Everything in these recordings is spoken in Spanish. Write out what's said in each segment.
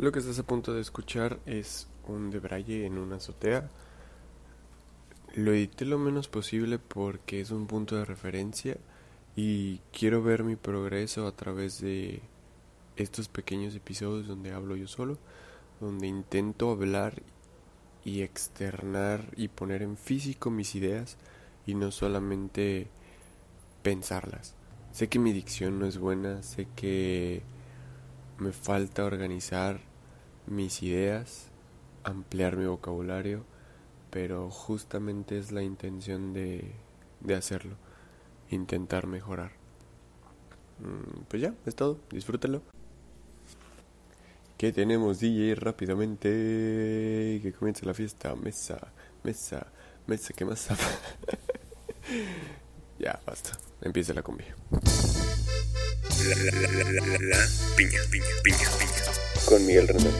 Lo que estás a punto de escuchar es un debraye en una azotea. Lo edité lo menos posible porque es un punto de referencia y quiero ver mi progreso a través de estos pequeños episodios donde hablo yo solo, donde intento hablar y externar y poner en físico mis ideas y no solamente pensarlas. Sé que mi dicción no es buena, sé que me falta organizar mis ideas, ampliar mi vocabulario, pero justamente es la intención de, de hacerlo, intentar mejorar. Mm, pues ya, es todo, disfrútelo. ¿Qué tenemos DJ rápidamente? Que comience la fiesta, mesa, mesa, mesa, ¿qué más? ya, basta, empieza la combi. La, la, la, piña, piña, piña. Con Miguel Rendón.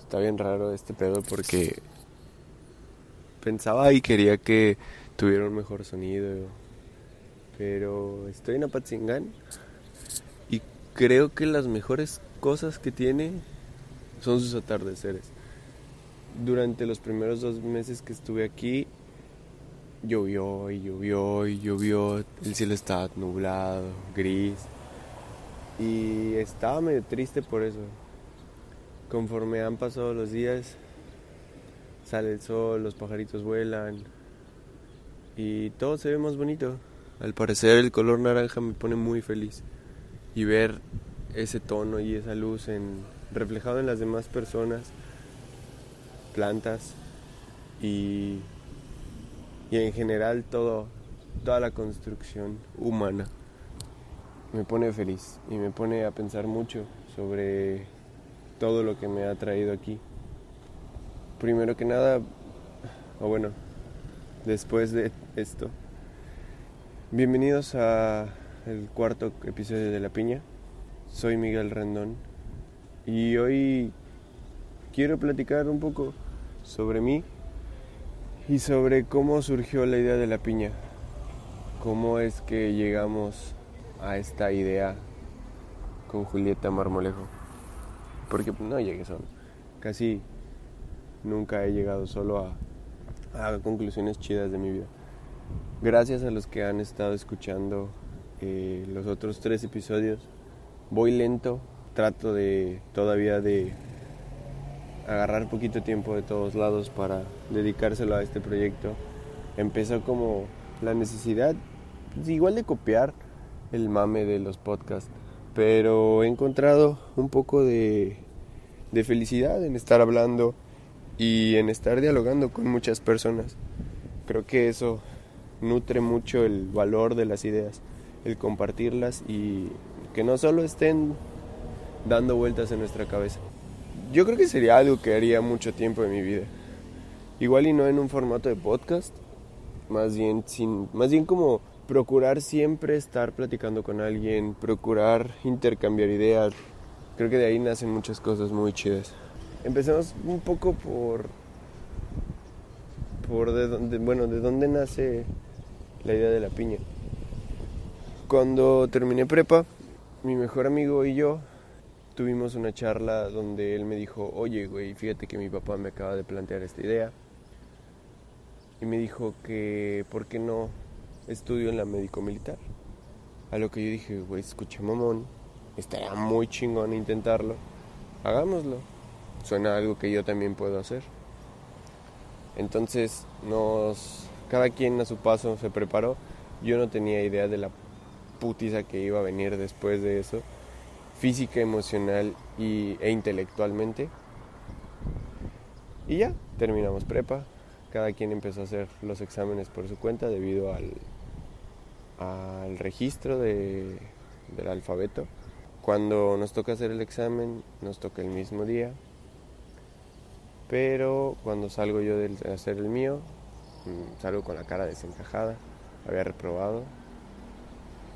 Está bien raro este pedo porque pensaba y quería que tuviera un mejor sonido. Pero estoy en Apatzingán y creo que las mejores cosas que tiene son sus atardeceres. Durante los primeros dos meses que estuve aquí, llovió y llovió y llovió, el cielo estaba nublado, gris, y estaba medio triste por eso. Conforme han pasado los días, sale el sol, los pajaritos vuelan y todo se ve más bonito. Al parecer el color naranja me pone muy feliz y ver ese tono y esa luz en, reflejado en las demás personas, plantas y, y en general todo, toda la construcción humana me pone feliz y me pone a pensar mucho sobre todo lo que me ha traído aquí. Primero que nada, o bueno, después de esto, bienvenidos a el cuarto episodio de La Piña. Soy Miguel Rendón y hoy quiero platicar un poco sobre mí y sobre cómo surgió la idea de la piña. Cómo es que llegamos a esta idea con Julieta Marmolejo. Porque no llegué solo. Casi nunca he llegado solo a, conclusiones chidas de mi vida. Gracias a los que han estado escuchando eh, los otros tres episodios. Voy lento, trato de todavía de agarrar poquito tiempo de todos lados para dedicárselo a este proyecto. Empezó como la necesidad, pues, igual de copiar el mame de los podcasts, pero he encontrado un poco de, de felicidad en estar hablando y en estar dialogando con muchas personas. Creo que eso nutre mucho el valor de las ideas, el compartirlas y que no solo estén dando vueltas en nuestra cabeza. Yo creo que sería algo que haría mucho tiempo de mi vida. Igual y no en un formato de podcast, más bien sin más bien como procurar siempre estar platicando con alguien, procurar intercambiar ideas. Creo que de ahí nacen muchas cosas muy chidas. Empecemos un poco por por de dónde, bueno, de dónde nace la idea de la piña. Cuando terminé prepa, mi mejor amigo y yo tuvimos una charla donde él me dijo, oye, güey, fíjate que mi papá me acaba de plantear esta idea. Y me dijo que, ¿por qué no estudio en la médico militar? A lo que yo dije, güey, escucha mamón, estaría muy chingón intentarlo. Hagámoslo. Suena algo que yo también puedo hacer. Entonces, nos, cada quien a su paso se preparó. Yo no tenía idea de la putiza que iba a venir después de eso, física, emocional y, e intelectualmente. Y ya, terminamos prepa. Cada quien empezó a hacer los exámenes por su cuenta debido al, al registro de, del alfabeto. Cuando nos toca hacer el examen, nos toca el mismo día. Pero cuando salgo yo de hacer el mío, mm, salgo con la cara desencajada. Había reprobado.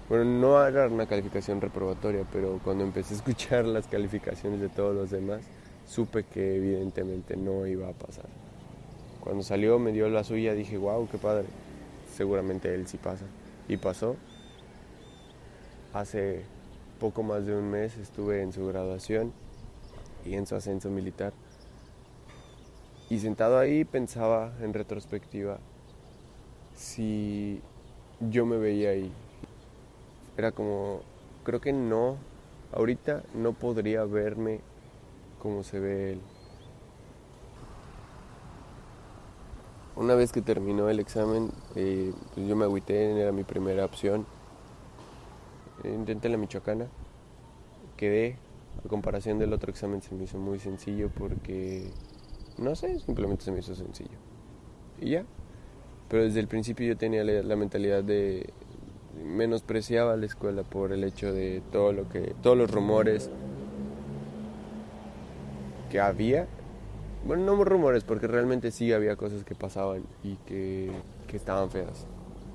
Bueno, no era una calificación reprobatoria, pero cuando empecé a escuchar las calificaciones de todos los demás, supe que evidentemente no iba a pasar. Cuando salió me dio la suya, dije, wow, qué padre. seguramente él sí pasa. Y pasó. Hace poco más de un mes estuve en su graduación y en su ascenso militar. Y sentado ahí pensaba en retrospectiva si yo me veía ahí. Era como, creo que no, ahorita no podría verme como se ve él. Una vez que terminó el examen, eh, pues yo me agüité, era mi primera opción. Intenté la michoacana, quedé. A comparación del otro examen se me hizo muy sencillo porque, no sé, simplemente se me hizo sencillo. Y ya. Pero desde el principio yo tenía la mentalidad de menospreciaba la escuela por el hecho de todo lo que, todos los rumores que había bueno, no rumores, porque realmente sí había cosas que pasaban y que, que estaban feas.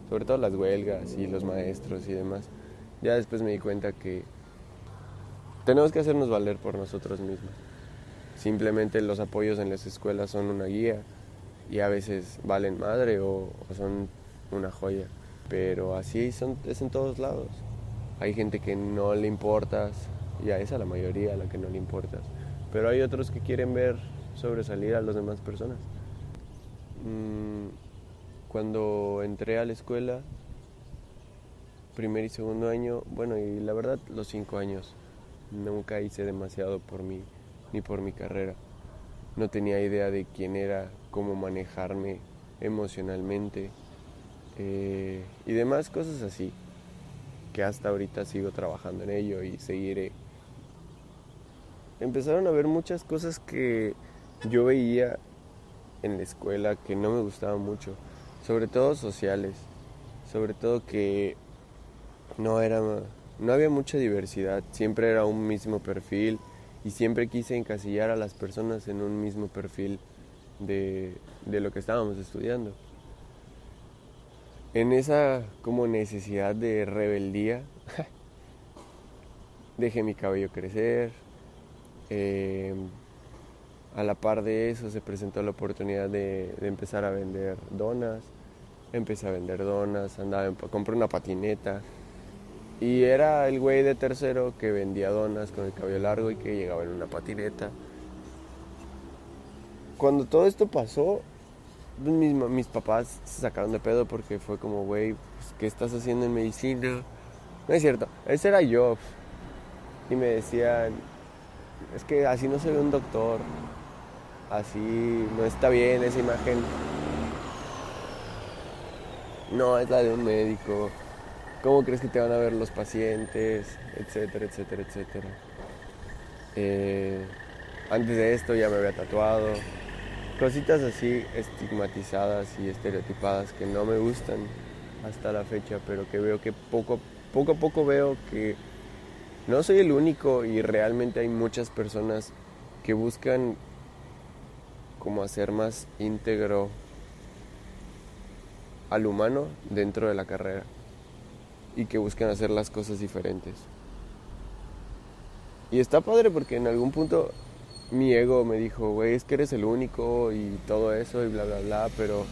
Sobre todo las huelgas y los maestros y demás. Ya después me di cuenta que tenemos que hacernos valer por nosotros mismos. Simplemente los apoyos en las escuelas son una guía y a veces valen madre o, o son una joya. Pero así son, es en todos lados. Hay gente que no le importas, y a esa la mayoría a la que no le importas. Pero hay otros que quieren ver sobresalir a las demás personas. Mm, cuando entré a la escuela, primer y segundo año, bueno, y la verdad los cinco años, nunca hice demasiado por mí ni por mi carrera. No tenía idea de quién era, cómo manejarme emocionalmente eh, y demás cosas así, que hasta ahorita sigo trabajando en ello y seguiré. Empezaron a ver muchas cosas que yo veía en la escuela que no me gustaban mucho, sobre todo sociales, sobre todo que no era no había mucha diversidad, siempre era un mismo perfil y siempre quise encasillar a las personas en un mismo perfil de, de lo que estábamos estudiando. En esa como necesidad de rebeldía, dejé mi cabello crecer, eh, a la par de eso se presentó la oportunidad de, empezar a vender donas. Empecé a vender donas, andaba en, compré una patineta. Y era el güey de tercero que vendía donas con el cabello largo y que llegaba en una patineta. Cuando todo esto pasó, mis, papás se sacaron de pedo porque fue como, güey, pues, ¿qué estás haciendo en medicina? No es cierto, ese era yo. Y me decían, es que así no se ve un doctor así no está bien esa imagen. No es la de un médico. ¿Cómo crees que te van a ver los pacientes? Etcétera, etcétera, etcétera. Eh, antes de esto ya me había tatuado. Cositas así estigmatizadas y estereotipadas que no me gustan hasta la fecha, pero que veo que poco, poco a poco veo que no soy el único y realmente hay muchas personas que buscan como hacer más íntegro al humano dentro de la carrera y que busquen hacer las cosas diferentes. Y está padre porque en algún punto mi ego me dijo, güey, es que eres el único y todo eso y bla, bla, bla, pero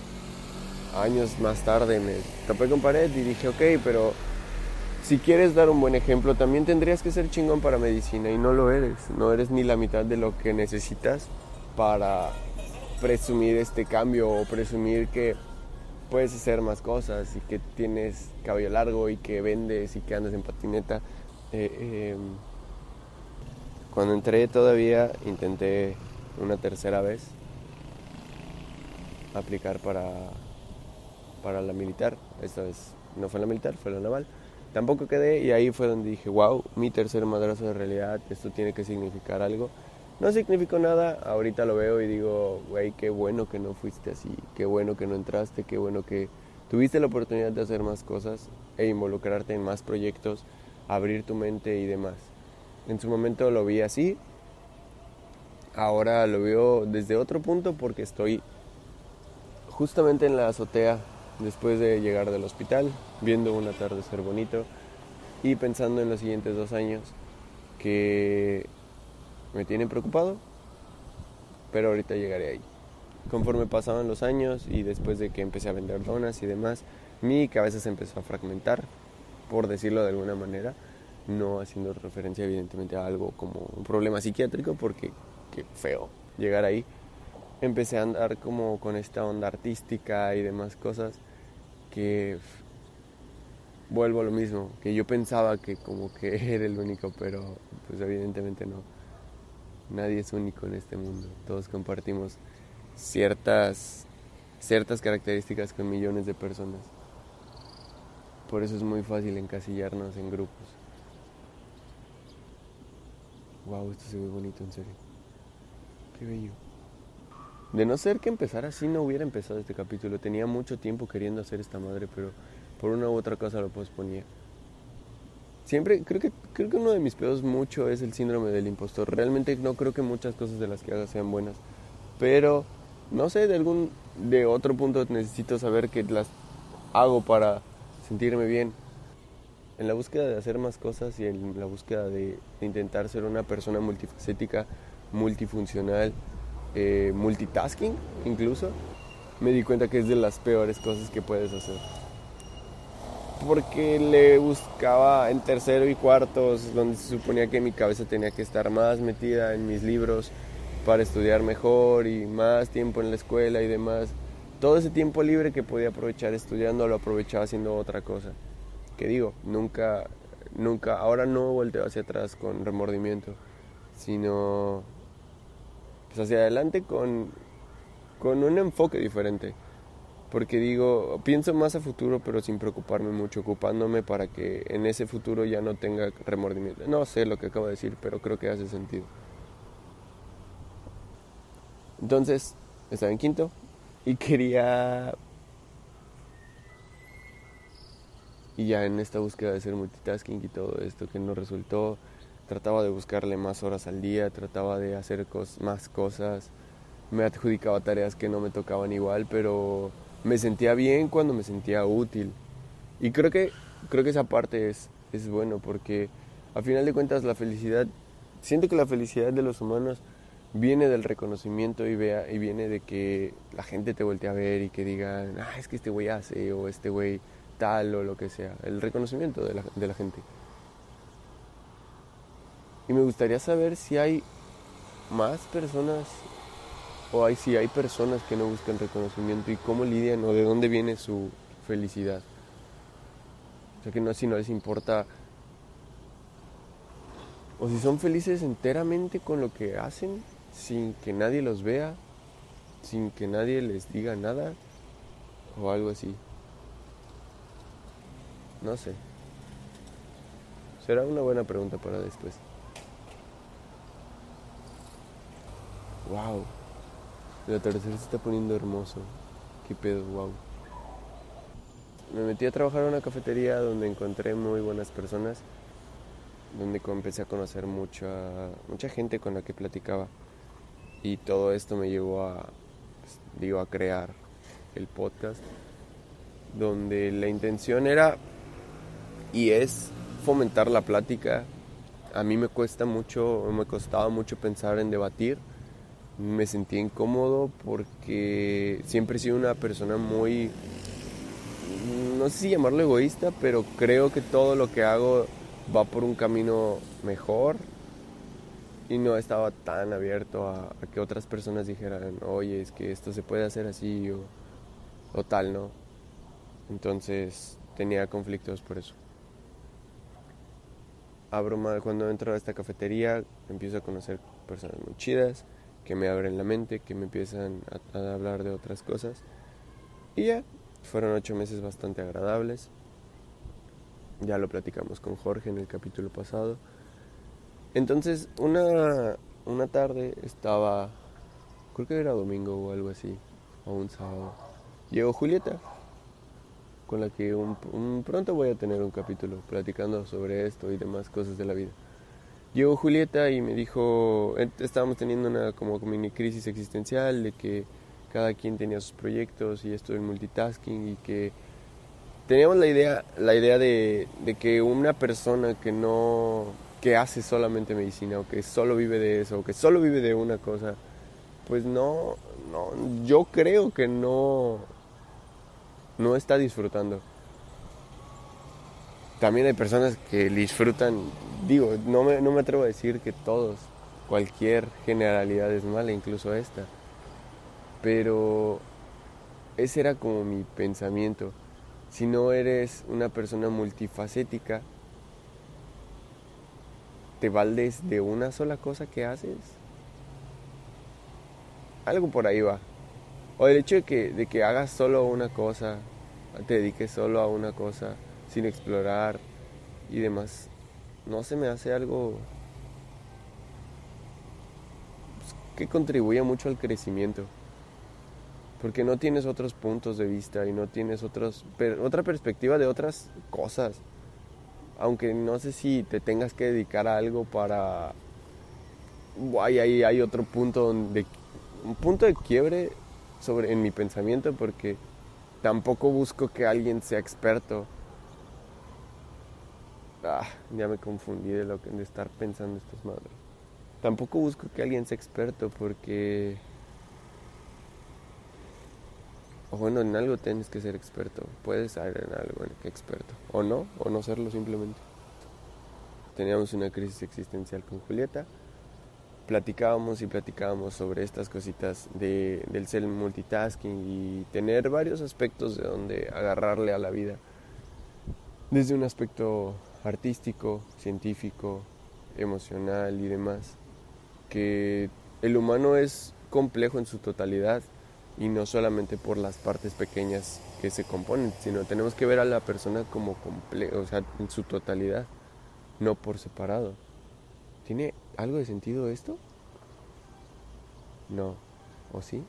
años más tarde me topé con pared y dije, ok, pero si quieres dar un buen ejemplo, también tendrías que ser chingón para medicina y no lo eres, no eres ni la mitad de lo que necesitas para presumir este cambio o presumir que puedes hacer más cosas y que tienes cabello largo y que vendes y que andas en patineta. Eh, eh, cuando entré todavía intenté una tercera vez aplicar para, para la militar. Esta vez no fue la militar, fue la naval. Tampoco quedé y ahí fue donde dije, wow, mi tercer madrazo de realidad, esto tiene que significar algo. No significó nada, ahorita lo veo y digo, güey, qué bueno que no fuiste así, qué bueno que no entraste, qué bueno que tuviste la oportunidad de hacer más cosas e involucrarte en más proyectos, abrir tu mente y demás. En su momento lo vi así, ahora lo veo desde otro punto porque estoy justamente en la azotea después de llegar del hospital, viendo un atardecer bonito y pensando en los siguientes dos años que me tienen preocupado, pero ahorita llegaré ahí. conforme pasaban los años y después de que empecé a vender donas y demás, mi cabeza se empezó a fragmentar, por decirlo de alguna manera, no haciendo referencia evidentemente a algo como un problema psiquiátrico, porque qué feo llegar ahí. Empecé a andar como con esta onda artística y demás cosas que vuelvo a lo mismo, que yo pensaba que como que era el único, pero pues evidentemente no. Nadie es único en este mundo. Todos compartimos ciertas ciertas características con millones de personas. Por eso es muy fácil encasillarnos en grupos. Wow, esto se ve bonito, en serio. Qué bello. De no ser que empezara así, no hubiera empezado este capítulo. Tenía mucho tiempo queriendo hacer esta madre, pero por una u otra cosa lo posponía. Siempre, creo que, creo que uno de mis pedos mucho es el síndrome del impostor. Realmente no creo que muchas cosas de las que haga sean buenas. Pero, no sé, de algún, de otro punto necesito saber que las hago para sentirme bien. En la búsqueda de hacer más cosas y en la búsqueda de, intentar ser una persona multifacética, multifuncional, eh, multitasking incluso, me di cuenta que es de las peores cosas que puedes hacer. Porque le buscaba en tercero y cuartos, donde se suponía que mi cabeza tenía que estar más metida en mis libros para estudiar mejor y más tiempo en la escuela y demás todo ese tiempo libre que podía aprovechar estudiando lo aprovechaba haciendo otra cosa. Que digo, nunca, nunca, ahora no volteo hacia atrás con remordimiento, sino pues hacia adelante con, con un enfoque diferente. Porque digo, pienso más a futuro, pero sin preocuparme mucho, ocupándome para que en ese futuro ya no tenga remordimiento. No sé lo que acabo de decir, pero creo que hace sentido. Entonces, estaba en quinto, y quería... Y ya en esta búsqueda de ser multitasking y todo esto que no resultó, trataba de buscarle más horas al día, trataba de hacer más cosas, me adjudicaba tareas que no me tocaban igual, pero me sentía bien cuando me sentía útil. Y creo que, creo que esa parte es, es bueno porque a final de cuentas la felicidad, siento que la felicidad de los humanos viene del reconocimiento y, vea, y viene de que la gente te voltee a ver y que digan, ah, es que este güey hace o este güey o lo que sea. El reconocimiento de la, gente. Y me gustaría saber si hay más personas o si hay personas que no buscan reconocimiento y cómo lidian o de dónde viene su felicidad. O sea que no, si no les importa o si son felices enteramente con lo que hacen sin que nadie los vea, sin que nadie les diga nada o algo así. No sé. Será una buena pregunta para después. Wow. El atardecer se está poniendo hermoso. Qué pedo, wow. Me metí a trabajar en una cafetería donde encontré muy buenas personas, donde empecé a conocer mucha, mucha gente con la que platicaba. Y todo esto me llevó a, pues, digo, a crear el podcast, donde la intención era y es fomentar la plática. A mí me cuesta mucho, me costaba mucho pensar en debatir. Me sentí incómodo porque siempre he sido una persona muy, no sé si llamarlo egoísta, pero creo que todo lo que hago va por un camino mejor y no estaba tan abierto a, que otras personas dijeran, oye, es que esto se puede hacer así o tal, ¿no? Entonces tenía conflictos por eso. Abro cuando entro a esta cafetería, empiezo a conocer personas muy chidas que me abren la mente, que me empiezan a, a hablar de otras cosas. Y ya, fueron ocho meses bastante agradables. Ya lo platicamos con Jorge en el capítulo pasado. Entonces, una, una tarde estaba, creo que era domingo o algo así, o un sábado. Llegó Julieta, con la que un, pronto voy a tener un capítulo platicando sobre esto y demás cosas de la vida. Llegó Julieta y me dijo, estábamos teniendo una como mini crisis existencial de que cada quien tenía sus proyectos y esto del multitasking y que teníamos la idea, la idea de, de que una persona que no que hace solamente medicina o que solo vive de eso o que solo vive de una cosa, pues no, no, yo creo que no, no está disfrutando. También hay personas que disfrutan, digo, no me, no me atrevo a decir que todos, cualquier generalidad es mala, incluso esta. Pero ese era como mi pensamiento. Si no eres una persona multifacética, te valdes de una sola cosa que haces. Algo por ahí va. O el hecho de que, de que hagas solo una cosa, te dediques solo a una cosa, sin explorar y demás, no se me hace algo pues, que contribuya mucho al crecimiento. Porque no tienes otros puntos de vista y no tienes otros, otra perspectiva de otras cosas. Aunque no sé si te tengas que dedicar a algo para... Hay, hay, hay otro punto donde... Un punto de quiebre sobre, en mi pensamiento porque tampoco busco que alguien sea experto. Ah, ya me confundí de lo que de estar pensando estas madres. Tampoco busco que alguien sea experto porque o bueno, en algo tienes que ser experto. Puedes ser en algo en que experto. O no, o no serlo simplemente. Teníamos una crisis existencial con Julieta platicábamos y platicábamos sobre estas cositas de, del ser multitasking y tener varios aspectos de donde agarrarle a la vida. Desde un aspecto artístico, científico, emocional y demás. Que el humano es complejo en su totalidad y no solamente por las partes pequeñas que se componen, sino tenemos que ver a la persona como complejo, o sea, en su totalidad, no por separado. ¿Tiene algo de sentido esto? No. ¿O sí?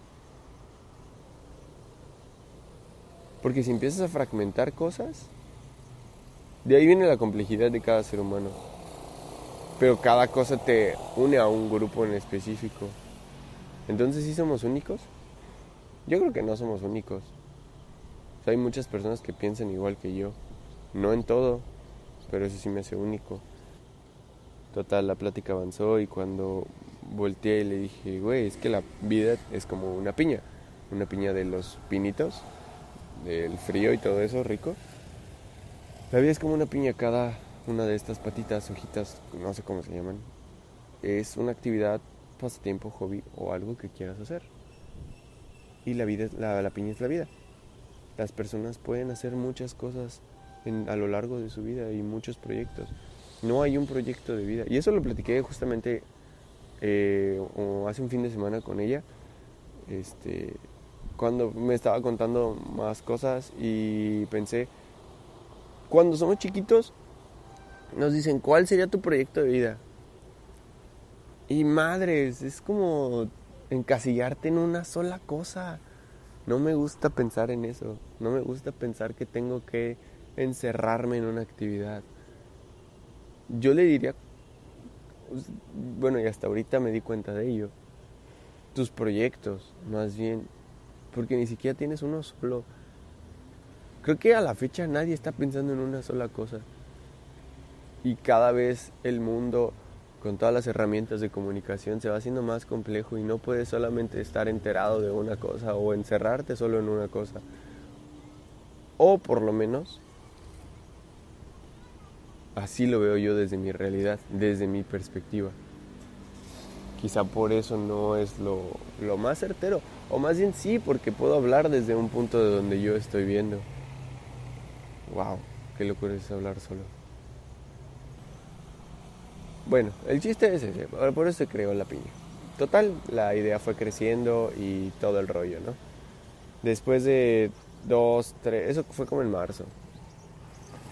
Porque si empiezas a fragmentar cosas, de ahí viene la complejidad de cada ser humano. Pero cada cosa te une a un grupo en específico. Entonces, ¿sí somos únicos? Yo creo que no somos únicos. hay muchas personas que piensan igual que yo. No en todo, pero eso sí me hace único. Total, la plática avanzó y cuando volteé y le dije, güey, es que la vida es como una piña, una piña de los pinitos, del frío y todo eso rico. La vida es como una piña, cada una de estas patitas, hojitas, no sé cómo se llaman, es una actividad, pasatiempo, hobby o algo que quieras hacer. Y la vida, la, la piña es la vida. Las personas pueden hacer muchas cosas a lo largo de su vida y muchos proyectos. No hay un proyecto de vida. Y eso lo platiqué justamente eh, hace un fin de semana con ella. Este, cuando me estaba contando más cosas y pensé, cuando somos chiquitos, nos dicen, ¿cuál sería tu proyecto de vida? Y madres, es como encasillarte en una sola cosa. No me gusta pensar en eso. No me gusta pensar que tengo que encerrarme en una actividad yo le diría, pues, bueno, y hasta ahorita me di cuenta de ello, tus proyectos, más bien, porque ni siquiera tienes uno solo. Creo que a la fecha nadie está pensando en una sola cosa. Y cada vez el mundo, con todas las herramientas de comunicación, se va haciendo más complejo y no puedes solamente estar enterado de una cosa o encerrarte solo en una cosa. O por lo menos Así lo veo yo desde mi realidad, desde mi perspectiva. Quizá por eso no es lo, más certero, o más bien sí, porque puedo hablar desde un punto de donde yo estoy viendo. ¡Wow! ¡Qué locura es hablar solo! Bueno, el chiste es ese, por eso se creó la piña. Total, la idea fue creciendo y todo el rollo, ¿no? Después de dos, tres, eso fue como en marzo.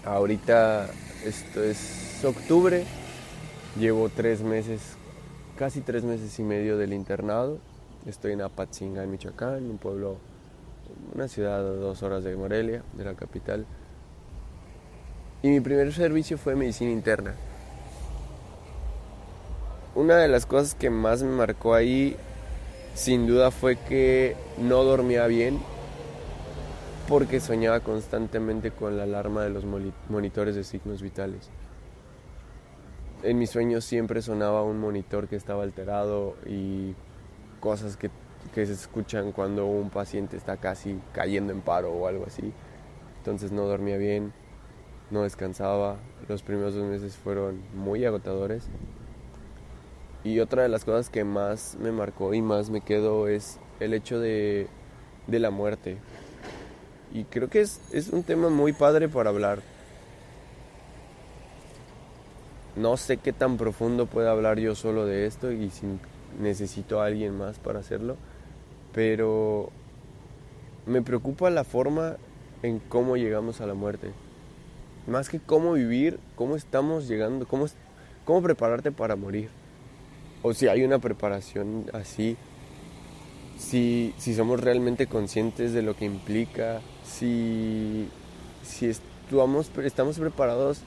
Ahorita esto es octubre, llevo tres meses, casi tres meses y medio del internado. Estoy en Apatzinga, en Michoacán, un pueblo, una ciudad a dos horas de Morelia, de la capital. Y mi primer servicio fue medicina interna. Una de las cosas que más me marcó ahí, sin duda, fue que no dormía bien porque soñaba constantemente con la alarma de los monitores de signos vitales. En mis sueños siempre sonaba un monitor que estaba alterado y cosas que que se escuchan cuando un paciente está casi cayendo en paro o algo así. Entonces no dormía bien, no descansaba. Los primeros dos meses fueron muy agotadores. Y otra de las cosas que más me marcó y más me quedó es el hecho de, de la muerte. Y creo que es, es un tema muy padre para hablar. No sé qué tan profundo puedo hablar yo solo de esto y si necesito a alguien más para hacerlo, pero me preocupa la forma en cómo llegamos a la muerte. Más que cómo vivir, cómo estamos llegando, cómo, cómo prepararte para morir. O si hay una preparación así, si, si somos realmente conscientes de lo que implica, si, si estamos, estamos preparados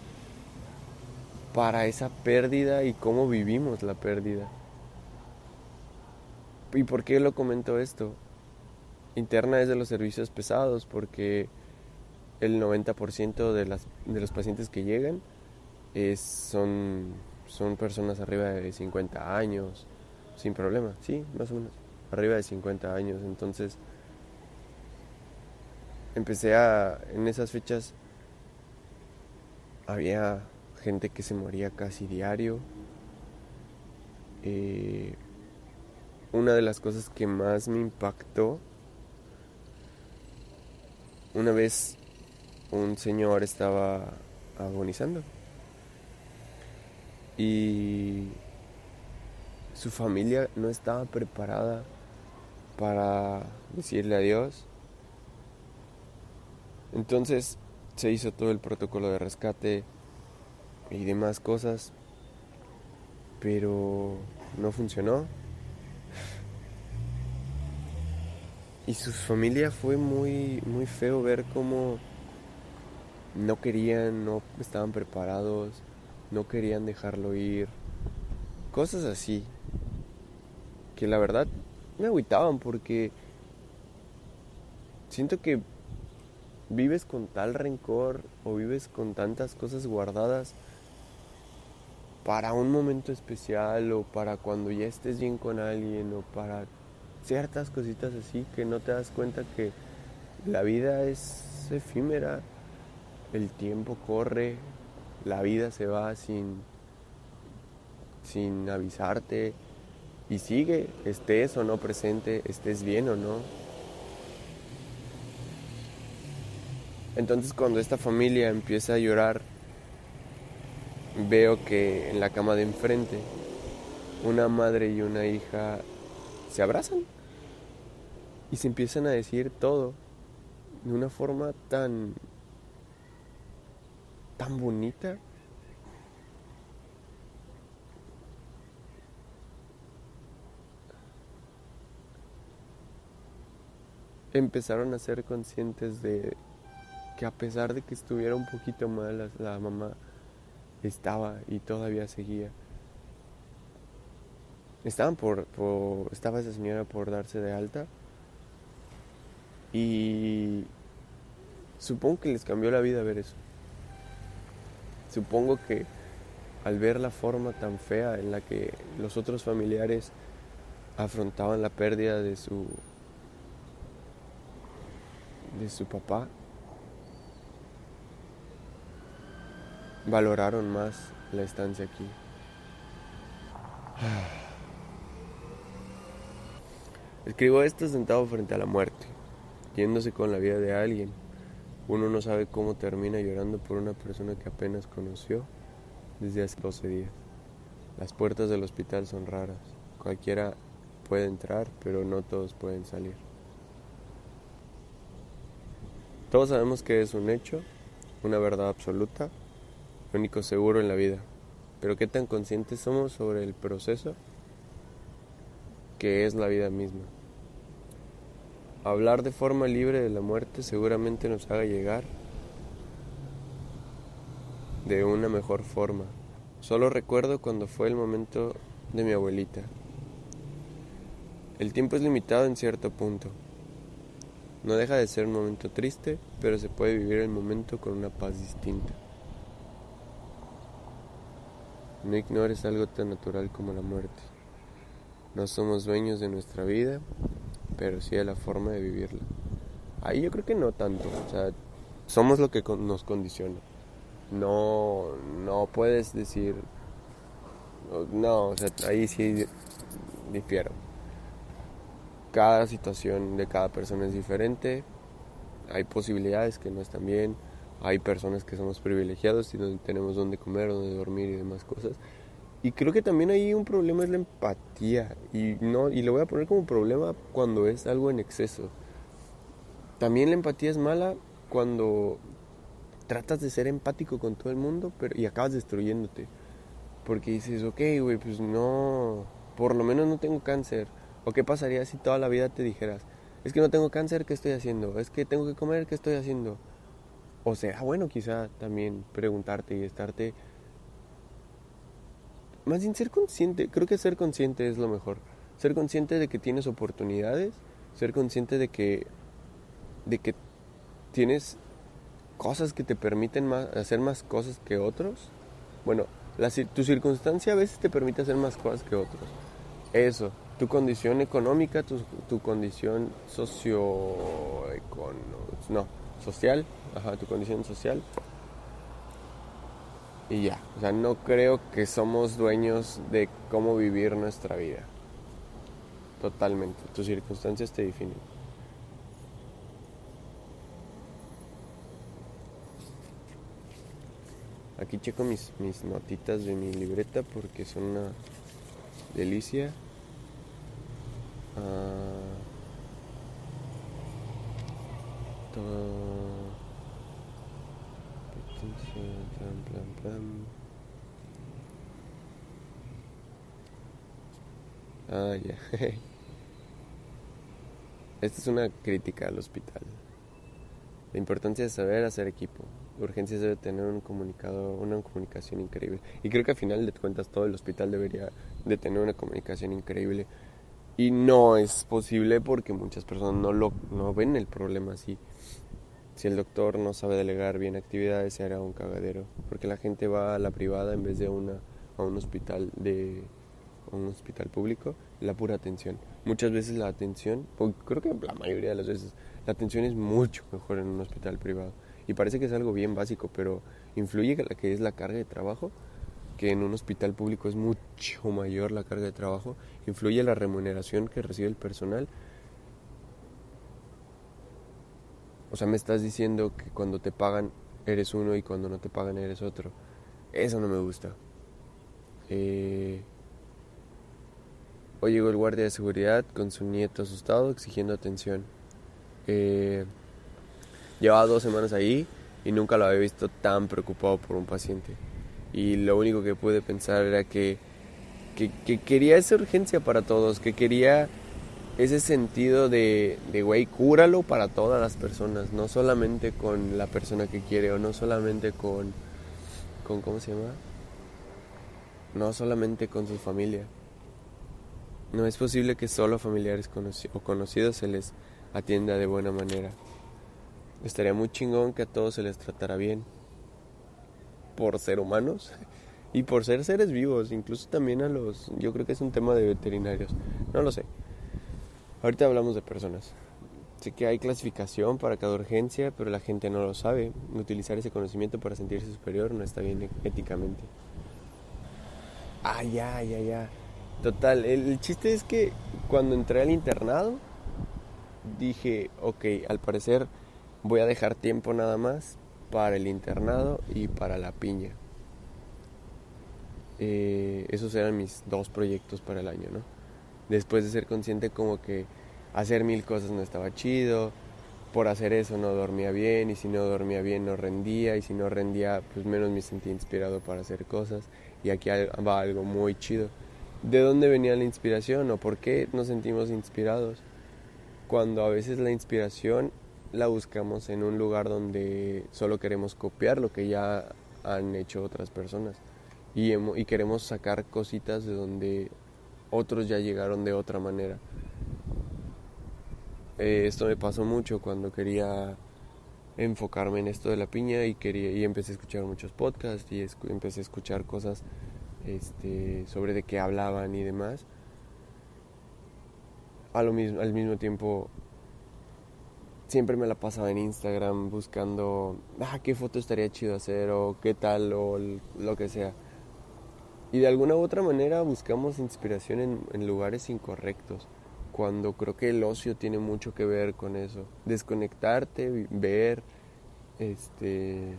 para esa pérdida y cómo vivimos la pérdida. ¿Y por qué lo comento esto? Interna es de los servicios pesados porque el 90% de, las, de los pacientes que llegan es, son, son personas arriba de 50 años, sin problema, sí, más o menos, arriba de 50 años. Entonces, empecé a, en esas fechas, había gente que se moría casi diario. Eh, una de las cosas que más me impactó, una vez un señor estaba agonizando y su familia no estaba preparada para decirle adiós entonces se hizo todo el protocolo de rescate y demás cosas, pero no funcionó. Y su familia fue muy, muy feo ver cómo no querían, no estaban preparados, no querían dejarlo ir. Cosas así. Que la verdad me agüitaban porque siento que vives con tal rencor o vives con tantas cosas guardadas para un momento especial o para cuando ya estés bien con alguien o para ciertas cositas así que no te das cuenta que la vida es efímera, el tiempo corre, la vida se va sin sin avisarte y sigue, estés o no presente, estés bien o no. Entonces cuando esta familia empieza a llorar, veo que en la cama de enfrente una madre y una hija se abrazan y se empiezan a decir todo de una forma tan tan bonita. Empezaron a ser conscientes de que a pesar de que estuviera un poquito mal la, mamá, estaba y todavía seguía. Estaban por, estaba esa señora por darse de alta y supongo que les cambió la vida ver eso. Supongo que al ver la forma tan fea en la que los otros familiares afrontaban la pérdida de su de su papá valoraron más la estancia aquí. Escribo esto sentado frente a la muerte, yéndose con la vida de alguien. Uno no sabe cómo termina llorando por una persona que apenas conoció desde hace 12 días. Las puertas del hospital son raras. Cualquiera puede entrar, pero no todos pueden salir. Todos sabemos que es un hecho, una verdad absoluta, único seguro en la vida. Pero qué tan conscientes somos sobre el proceso que es la vida misma. Hablar de forma libre de la muerte seguramente nos haga llegar de una mejor forma. Solo recuerdo cuando fue el momento de mi abuelita. El tiempo es limitado en cierto punto. No deja de ser un momento triste, pero se puede vivir el momento con una paz distinta. No ignores algo tan natural como la muerte. No somos dueños de nuestra vida pero sí de la forma de vivirla. Ahí yo creo que no tanto, o sea, somos lo que nos condiciona. No, no puedes decir, no, o sea, ahí sí difiero. Cada situación de cada persona es diferente, hay posibilidades que no están bien, hay personas que somos privilegiados y no tenemos dónde comer, dónde dormir y demás cosas. Y creo que también hay un problema es la empatía y no y lo voy a poner como problema cuando es algo en exceso. También la empatía es mala cuando tratas de ser empático con todo el mundo pero, y acabas destruyéndote. Porque dices, ok, güey, pues no, por lo menos no tengo cáncer. ¿O qué pasaría si toda la vida te dijeras, es que no tengo cáncer, ¿qué estoy haciendo? Es que tengo que comer, ¿qué estoy haciendo? O sea, bueno, quizá también preguntarte y estarte... Más bien ser consciente, creo que ser consciente es lo mejor. Ser consciente de que tienes oportunidades, ser consciente de que, de que tienes cosas que te permiten hacer más cosas que otros. Bueno, la, tu circunstancia a veces te permite hacer más cosas que otros. Eso, tu condición económica, tu, tu condición socio... no, social, ajá, tu condición social. Y ya, o sea, no creo que somos dueños de cómo vivir nuestra vida. Totalmente, tus circunstancias te definen. Aquí checo mis, mis notitas de mi libreta porque son una delicia. Ah, ya. Esta es una crítica al hospital. La importancia de saber hacer equipo. Urgencias debe tener una comunicación increíble. Y creo que al final de cuentas todo el hospital debería de tener una comunicación increíble. Y no es posible porque muchas personas no lo no ven el problema así. Si el doctor no sabe delegar bien actividades, se hará un cagadero. Porque la gente va a la privada en vez de una, a un hospital de un hospital público, la pura atención. Muchas veces la atención, creo que la mayoría de las veces, la atención es mucho mejor en un hospital privado. Y parece que es algo bien básico, pero influye la que es la carga de trabajo, que en un hospital público es mucho mayor la carga de trabajo, influye la remuneración que recibe el personal O sea, me estás diciendo que cuando te pagan eres uno y cuando no te pagan eres otro. Eso no me gusta. Eh... Hoy llegó el guardia de seguridad con su nieto asustado exigiendo atención. Eh... Llevaba dos semanas ahí y nunca lo había visto tan preocupado por un paciente. Y lo único que pude pensar era que, que, que quería esa urgencia para todos, que quería ese sentido de, de, güey, cúralo para todas las personas, no solamente con la persona que quiere o no solamente con, con ¿cómo se llama? No solamente con su familia. No es posible que solo familiares o conocidos se les atienda de buena manera. Estaría muy chingón que a todos se les tratara bien. Por ser humanos y por ser seres vivos. Incluso también a los... Yo creo que es un tema de veterinarios. No lo sé. Ahorita hablamos de personas. Sé que hay clasificación para cada urgencia, pero la gente no lo sabe. Utilizar ese conocimiento para sentirse superior no está bien éticamente. Ah, ya, ya, ya. Total, el, chiste es que cuando entré al internado, dije, ok, al parecer voy a dejar tiempo nada más para el internado y para la piña. Eh, esos eran mis dos proyectos para el año, ¿no? Después de ser consciente como que hacer mil cosas no estaba chido, por hacer eso no dormía bien y si no dormía bien no rendía y si no rendía pues menos me sentía inspirado para hacer cosas y aquí va algo muy chido. ¿De dónde venía la inspiración o por qué nos sentimos inspirados? Cuando a veces la inspiración la buscamos en un lugar donde solo queremos copiar lo que ya han hecho otras personas y, y queremos sacar cositas de donde otros ya llegaron de otra manera. Eh, esto me pasó mucho cuando quería enfocarme en esto de la piña y quería y empecé a escuchar muchos podcasts y empecé a escuchar cosas este, sobre de qué hablaban y demás. mismo, al mismo tiempo siempre me la pasaba en Instagram buscando, ah, qué foto estaría chido hacer o qué tal o lo que sea. Y de alguna u otra manera buscamos inspiración en, lugares incorrectos, cuando creo que el ocio tiene mucho que ver con eso. Desconectarte, ver, este,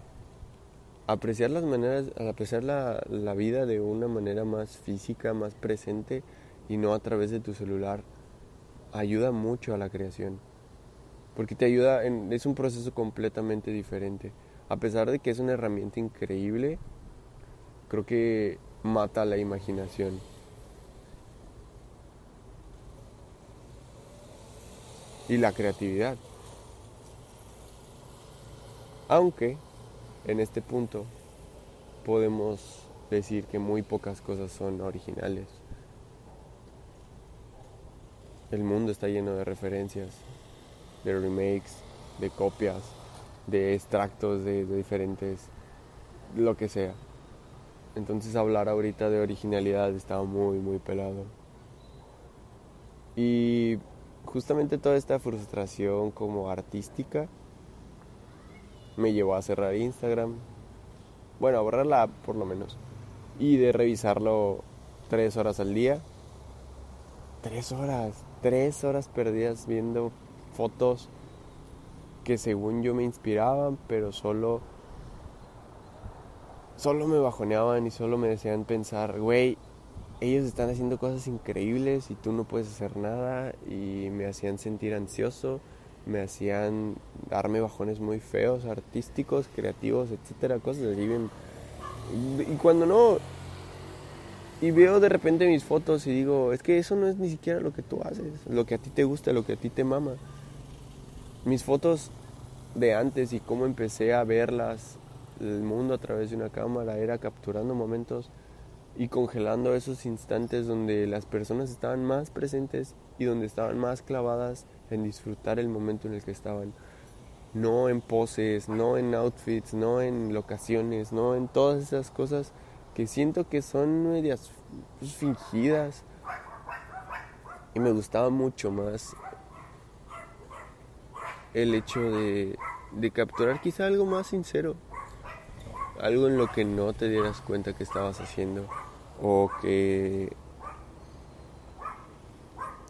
apreciar las maneras, apreciar la, la vida de una manera más física, más presente y no a través de tu celular, ayuda mucho a la creación. Porque te ayuda, es un proceso completamente diferente. A pesar de que es una herramienta increíble, creo que mata la imaginación. Y la creatividad. Aunque en este punto podemos decir que muy pocas cosas son originales. El mundo está lleno de referencias, de remakes, de copias, de extractos de, diferentes, lo que sea. Entonces hablar ahorita de originalidad estaba muy, muy pelado. Y justamente toda esta frustración como artística me llevó a cerrar Instagram. Bueno, a borrar la app por lo menos. Y de revisarlo tres horas al día. Tres horas, tres horas perdidas viendo fotos que según yo me inspiraban, pero solo solo me bajoneaban y solo me decían pensar, güey, ellos están haciendo cosas increíbles y tú no puedes hacer nada y me hacían sentir ansioso, me hacían darme bajones muy feos, artísticos, creativos, etcétera, cosas así bien. Y cuando no y veo de repente mis fotos y digo, es que eso no es ni siquiera lo que tú haces, lo que a ti te gusta, lo que a ti te mama. Mis fotos de antes y cómo empecé a verlas el mundo a través de una cámara, era capturando momentos y congelando esos instantes donde las personas estaban más presentes y donde estaban más clavadas en disfrutar el momento en el que estaban. No en poses, no en outfits, no en locaciones, no en todas esas cosas que siento que son medias fingidas. Y me gustaba mucho más el hecho de, de capturar quizá algo más sincero algo en lo que no te dieras cuenta que estabas haciendo o que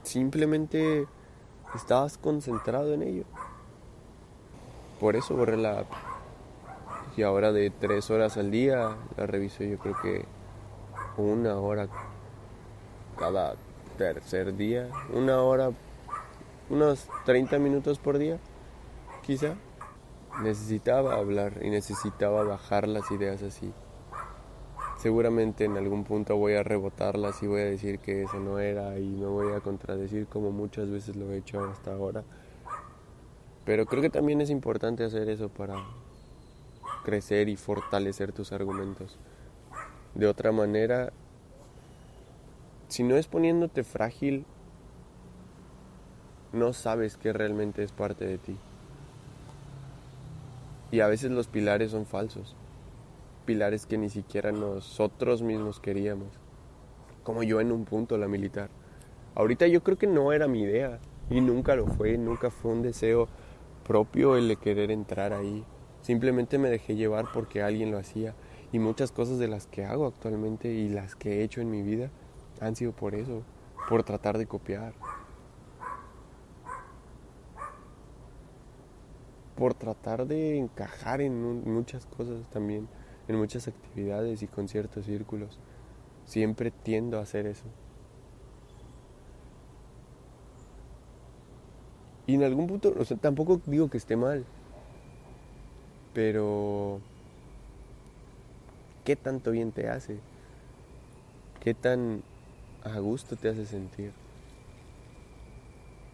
simplemente estabas concentrado en ello. Por eso borré la app. Y ahora de tres horas al día la reviso yo creo que una hora cada tercer día, una hora, unos 30 minutos por día, quizá necesitaba hablar y necesitaba bajar las ideas así. Seguramente en algún punto voy a rebotarlas y voy a decir que eso no era y me voy a contradecir como muchas veces lo he hecho hasta ahora. Pero creo que también es importante hacer eso para crecer y fortalecer tus argumentos. De otra manera, si no es poniéndote frágil, no sabes que realmente es parte de ti. Y a veces los pilares son falsos. Pilares que ni siquiera nosotros mismos queríamos. Como yo en un punto, la militar. Ahorita yo creo que no era mi idea. Y nunca lo fue. Nunca fue un deseo propio el de querer entrar ahí. Simplemente me dejé llevar porque alguien lo hacía. Y muchas cosas de las que hago actualmente y las que he hecho en mi vida han sido por eso. Por tratar de copiar. Por tratar de encajar en muchas cosas también, en muchas actividades y con ciertos círculos. Siempre tiendo a hacer eso. Y en algún punto, tampoco digo que esté mal, pero ¿qué tanto bien te hace? ¿Qué tan a gusto te hace sentir?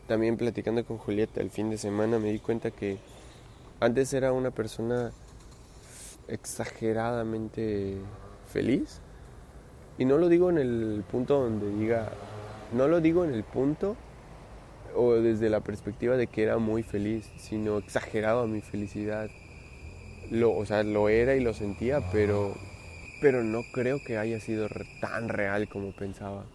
También platicando con Julieta el fin de semana me di cuenta que antes era una persona exageradamente feliz. Y no lo digo en el punto donde diga, no lo digo en el punto o desde la perspectiva de que era muy feliz, sino exageraba mi felicidad. Lo, o sea, lo era y lo sentía, pero, pero no creo que haya sido tan real como pensaba.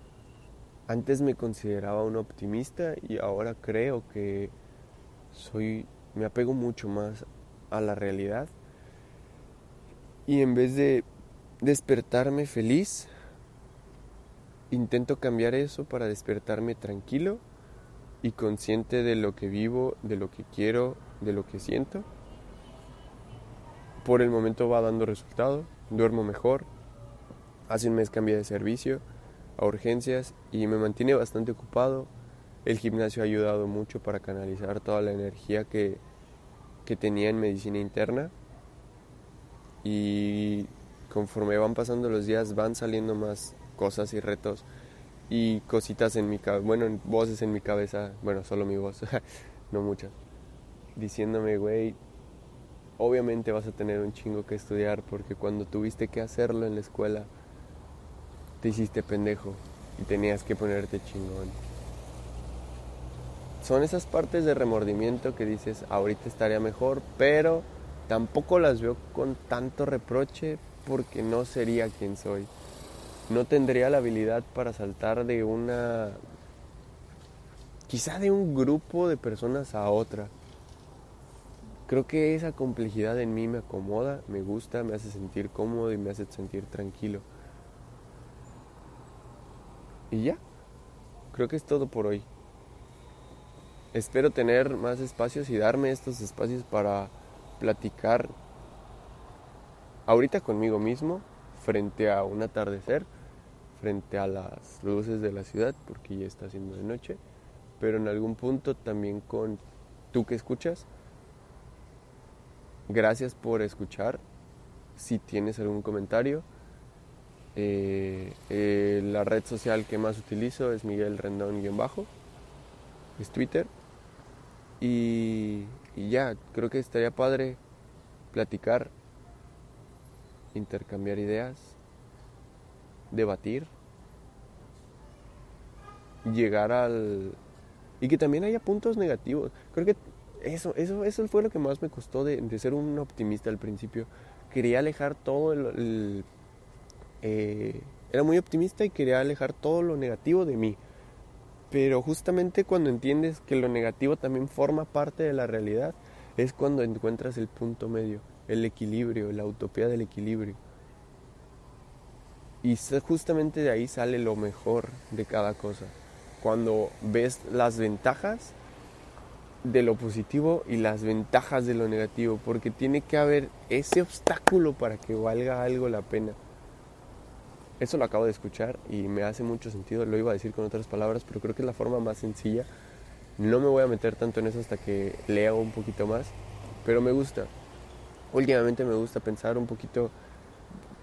antes me consideraba un optimista y ahora creo que soy me apego mucho más a la realidad y en vez de despertarme feliz intento cambiar eso para despertarme tranquilo y consciente de lo que vivo, de lo que quiero, de lo que siento. Por el momento va dando resultado, duermo mejor, hace un mes cambié de servicio a urgencias y me mantiene bastante ocupado. El gimnasio ha ayudado mucho para canalizar toda la energía que, que tenía en medicina interna y conforme van pasando los días van saliendo más cosas y retos y cositas en mi cabeza, bueno, voces en mi cabeza, bueno, solo mi voz, no muchas, diciéndome, güey, obviamente vas a tener un chingo que estudiar porque cuando tuviste que hacerlo en la escuela, te hiciste pendejo y tenías que ponerte chingón. Son esas partes de remordimiento que dices, ahorita estaría mejor, pero tampoco las veo con tanto reproche porque no sería quien soy no tendría la habilidad para saltar de una, quizá de un grupo de personas a otra. Creo que esa complejidad en mí me acomoda, me gusta, me hace sentir cómodo y me hace sentir tranquilo. Y ya, creo que es todo por hoy. Espero tener más espacios y darme estos espacios para platicar ahorita conmigo mismo frente a un atardecer, frente a las luces de la ciudad, porque ya está haciendo de noche, pero en algún punto también con tú que escuchas. Gracias por escuchar. Si tienes algún comentario, eh, eh, la red social que más utilizo es Miguel Rendón-bajo, es Twitter. Y ya, creo que estaría padre platicar intercambiar ideas, debatir, llegar al... y que también haya puntos negativos. Creo que eso, eso, eso fue lo que más me costó de, ser un optimista al principio. Quería alejar todo el... Eh, era muy optimista y quería alejar todo lo negativo de mí. Pero justamente cuando entiendes que lo negativo también forma parte de la realidad, es cuando encuentras el punto medio el equilibrio, la utopía del equilibrio. Y justamente de ahí sale lo mejor de cada cosa. Cuando ves las ventajas de lo positivo y las ventajas de lo negativo, porque tiene que haber ese obstáculo para que valga algo la pena. Eso lo acabo de escuchar y me hace mucho sentido, lo iba a decir con otras palabras, pero creo que es la forma más sencilla. No me voy a meter tanto en eso hasta que lea un poquito más, pero me gusta últimamente me gusta pensar un poquito,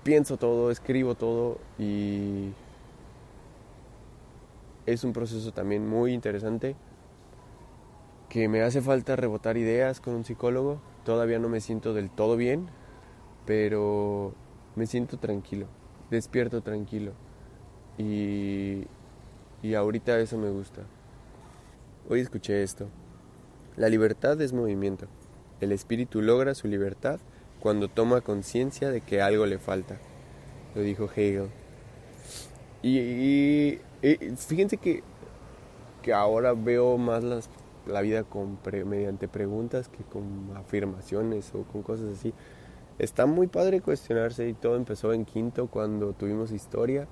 pienso todo, escribo todo y es un proceso también muy interesante que me hace falta rebotar ideas con un psicólogo. Todavía no me siento del todo bien, pero me siento tranquilo, despierto tranquilo. Y, y ahorita eso me gusta. Hoy escuché esto. La libertad es movimiento. El espíritu logra su libertad cuando toma conciencia de que algo le falta. Lo dijo Hegel. Y, fíjense que, que ahora veo más las, la vida con mediante preguntas que con afirmaciones o con cosas así. Está muy padre cuestionarse y todo empezó en quinto cuando tuvimos historia.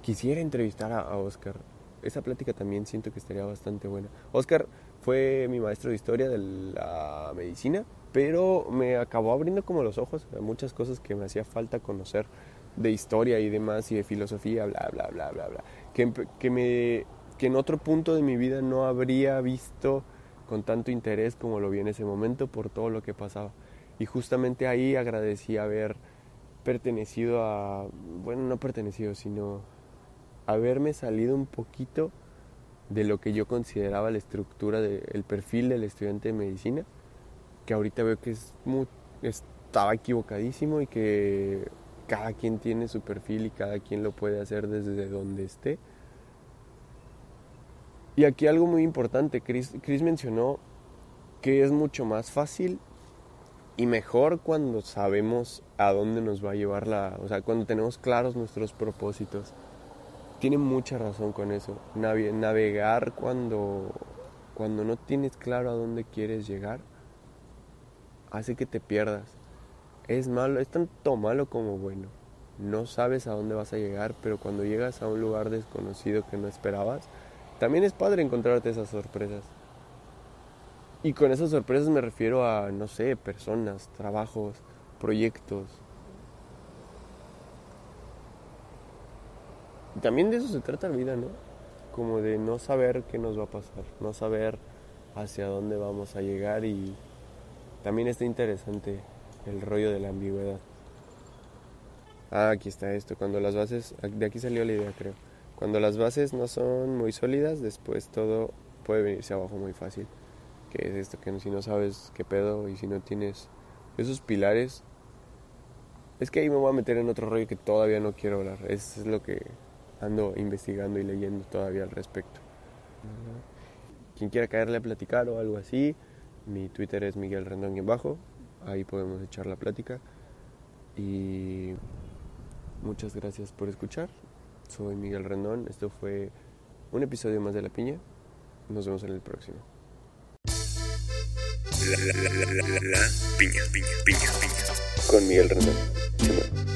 Quisiera entrevistar a, Oscar. Esa plática también siento que estaría bastante buena. Oscar fue mi maestro de historia de la medicina, pero me acabó abriendo como los ojos a muchas cosas que me hacía falta conocer de historia y demás y de filosofía, bla, bla, bla, bla, bla. Que, que, me, que en otro punto de mi vida no habría visto con tanto interés como lo vi en ese momento por todo lo que pasaba. Y justamente ahí agradecí haber pertenecido a, bueno, no pertenecido, sino haberme salido un poquito de lo que yo consideraba la estructura del perfil del estudiante de medicina, que ahorita veo que es muy, estaba equivocadísimo y que cada quien tiene su perfil y cada quien lo puede hacer desde donde esté. Y aquí algo muy importante, Chris, Chris mencionó que es mucho más fácil y mejor cuando sabemos a dónde nos va a llevar la, o sea, cuando tenemos claros nuestros propósitos tiene mucha razón con eso. Nave- navegar cuando, cuando no tienes claro a dónde quieres llegar hace que te pierdas. Es malo, es tanto malo como bueno. No sabes a dónde vas a llegar, pero cuando llegas a un lugar desconocido que no esperabas, también es padre encontrarte esas sorpresas. Y con esas sorpresas me refiero a, no sé, personas, trabajos, proyectos. También de eso se trata la vida, ¿no? Como de no saber qué nos va a pasar, no saber hacia dónde vamos a llegar y también está interesante el rollo de la ambigüedad. Ah, aquí está esto, cuando las bases, de aquí salió la idea creo. Cuando las bases no son muy sólidas, después todo puede venirse abajo muy fácil. Que es esto, que si no sabes qué pedo y si no tienes esos pilares, es que ahí me voy a meter en otro rollo que todavía no quiero hablar. Eso es lo que ando investigando y leyendo todavía al respecto. Quien quiera caerle a platicar o algo así, mi Twitter es Miguel Rendón en bajo. Ahí podemos echar la plática. Y muchas gracias por escuchar. Soy Miguel Rendón. Esto fue un episodio más de La Piña. Nos vemos en el próximo. La, la, la, la, piña, piña, piña, piña. Con Miguel Rendón.